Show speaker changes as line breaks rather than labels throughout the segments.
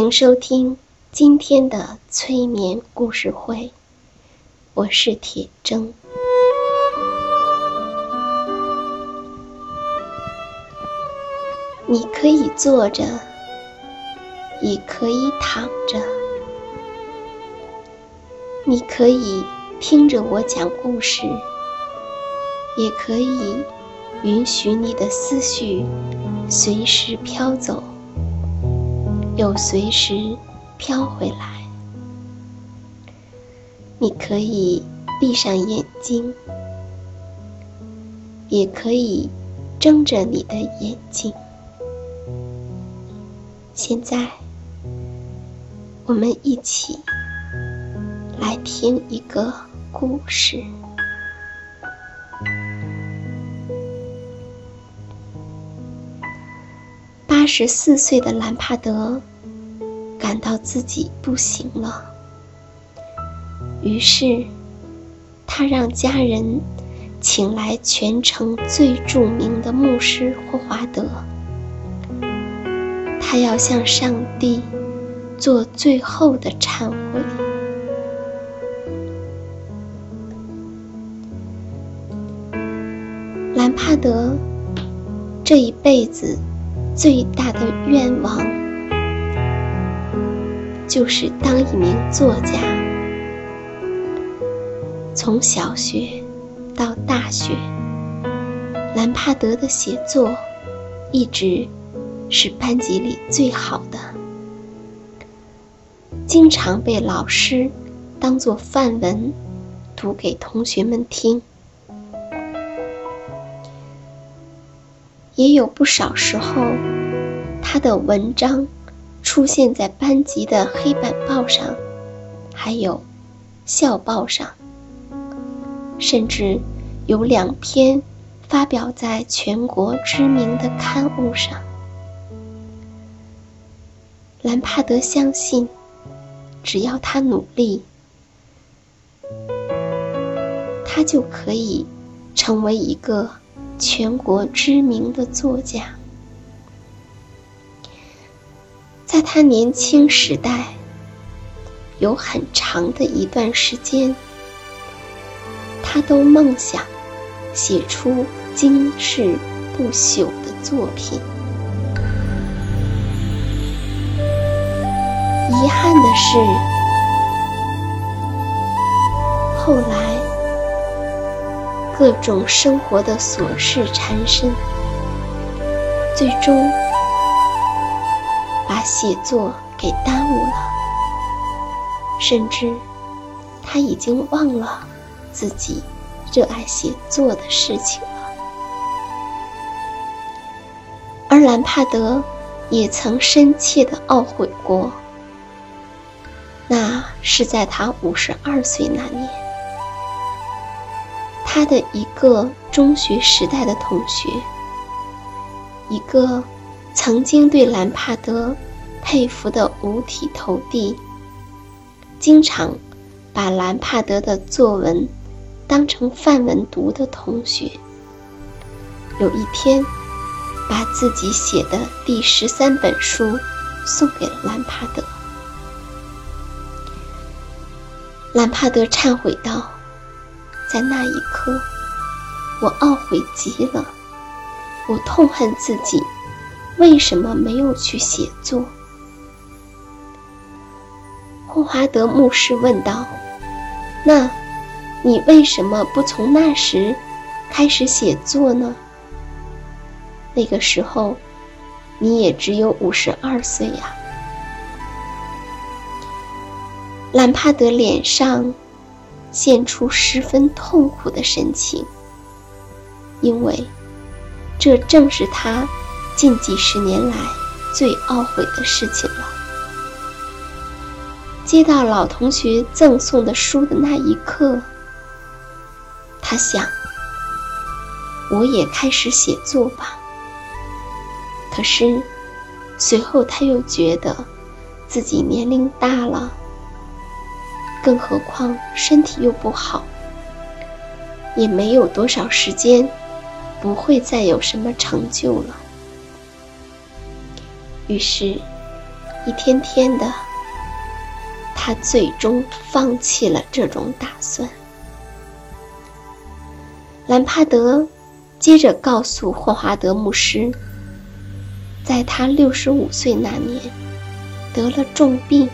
迎收听今天的催眠故事会，我是铁铮。你可以坐着，也可以躺着，你可以听着我讲故事，也可以允许你的思绪随时飘走。又随时飘回来。你可以闭上眼睛，也可以睁着你的眼睛。现在，我们一起来听一个故事。八十四岁的兰帕德感到自己不行了，于是他让家人请来全城最著名的牧师霍华德，他要向上帝做最后的忏悔。兰帕德这一辈子。最大的愿望就是当一名作家。从小学到大学，兰帕德的写作一直是班级里最好的，经常被老师当做范文读给同学们听。也有不少时候，他的文章出现在班级的黑板报上，还有校报上，甚至有两篇发表在全国知名的刊物上。兰帕德相信，只要他努力，他就可以成为一个。全国知名的作家，在他年轻时代，有很长的一段时间，他都梦想写出经世不朽的作品。遗憾的是，后来。各种生活的琐事缠身，最终把写作给耽误了，甚至他已经忘了自己热爱写作的事情了。而兰帕德也曾深切的懊悔过。那是在他五十二岁那年，他的一个中学时代的同学，一个曾经对兰帕德佩服的五体投地，经常把兰帕德的作文当成范文读的同学，有一天把自己写的第十三本书送给了兰帕德。兰帕德忏悔道：“在那一刻，我懊悔极了，我痛恨自己，为什么没有去写作？”霍华德牧师问道：“那，你为什么不从那时开始写作呢？那个时候，你也只有五十二岁呀。”兰帕德脸上现出十分痛苦的神情，因为这正是他近几十年来最懊悔的事情了。接到老同学赠送的书的那一刻，他想：“我也开始写作吧。”可是随后他又觉得自己年龄大了。更何况身体又不好，也没有多少时间，不会再有什么成就了。于是，一天天的，他最终放弃了这种打算。兰帕德接着告诉霍华德牧师，在他六十五岁那年，得了重病。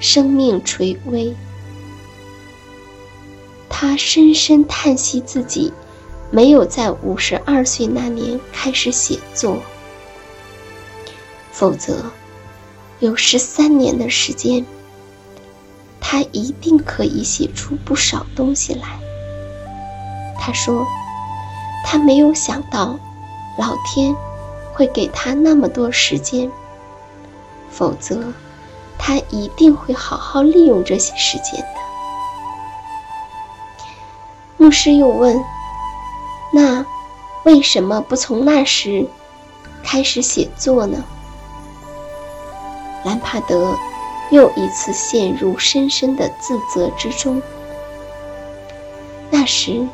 生命垂危，他深深叹息自己没有在五十二岁那年开始写作，否则有十三年的时间，他一定可以写出不少东西来。他说：“他没有想到老天会给他那么多时间，否则。”他一定会好好利用这些时间的。牧师又问：“那为什么不从那时开始写作呢？”兰帕德又一次陷入深深的自责之中。那时，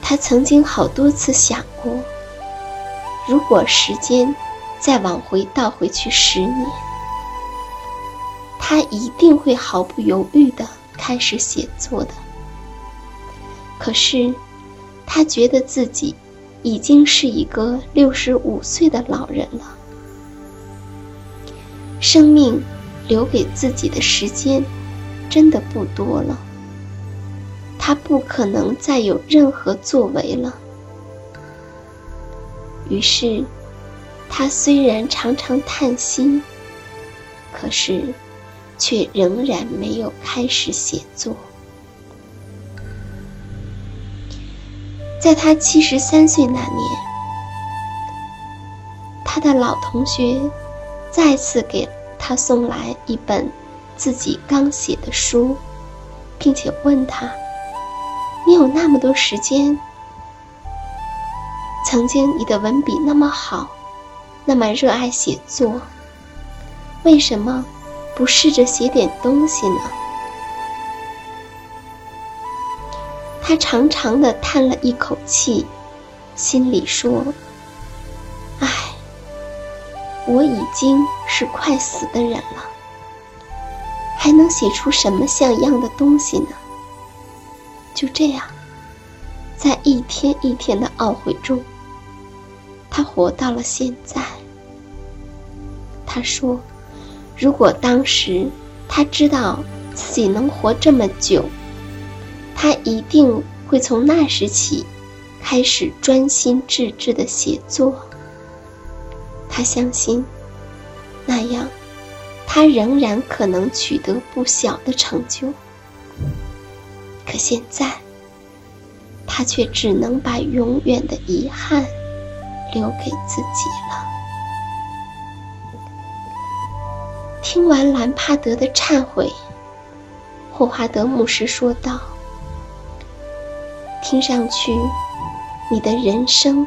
他曾经好多次想过，如果时间再往回倒回去十年。他一定会毫不犹豫地开始写作的。可是，他觉得自己已经是一个六十五岁的老人了，生命留给自己的时间真的不多了。他不可能再有任何作为了。于是，他虽然常常叹息，可是。却仍然没有开始写作。在他七十三岁那年，他的老同学再次给他送来一本自己刚写的书，并且问他：“你有那么多时间？曾经你的文笔那么好，那么热爱写作，为什么？”不试着写点东西呢？他长长的叹了一口气，心里说：“唉，我已经是快死的人了，还能写出什么像样的东西呢？”就这样，在一天一天的懊悔中，他活到了现在。他说。如果当时他知道自己能活这么久，他一定会从那时起开始专心致志的写作。他相信，那样他仍然可能取得不小的成就。可现在，他却只能把永远的遗憾留给自己了。听完兰帕德的忏悔，霍华德牧师说道：“听上去，你的人生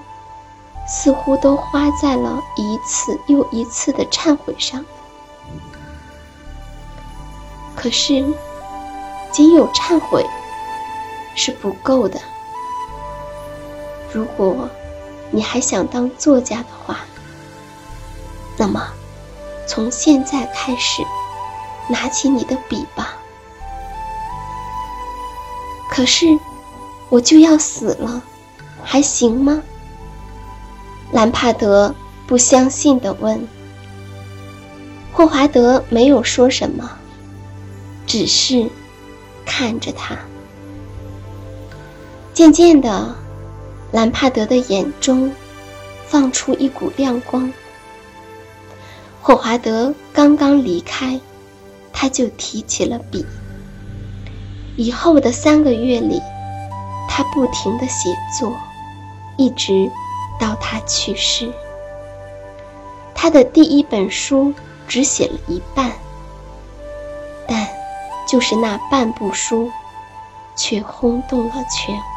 似乎都花在了一次又一次的忏悔上。可是，仅有忏悔是不够的。如果你还想当作家的话，那么……”从现在开始，拿起你的笔吧。可是，我就要死了，还行吗？兰帕德不相信地问。霍华德没有说什么，只是看着他。渐渐的，兰帕德的眼中放出一股亮光。霍华德刚刚离开，他就提起了笔。以后的三个月里，他不停的写作，一直到他去世。他的第一本书只写了一半，但就是那半部书，却轰动了全国。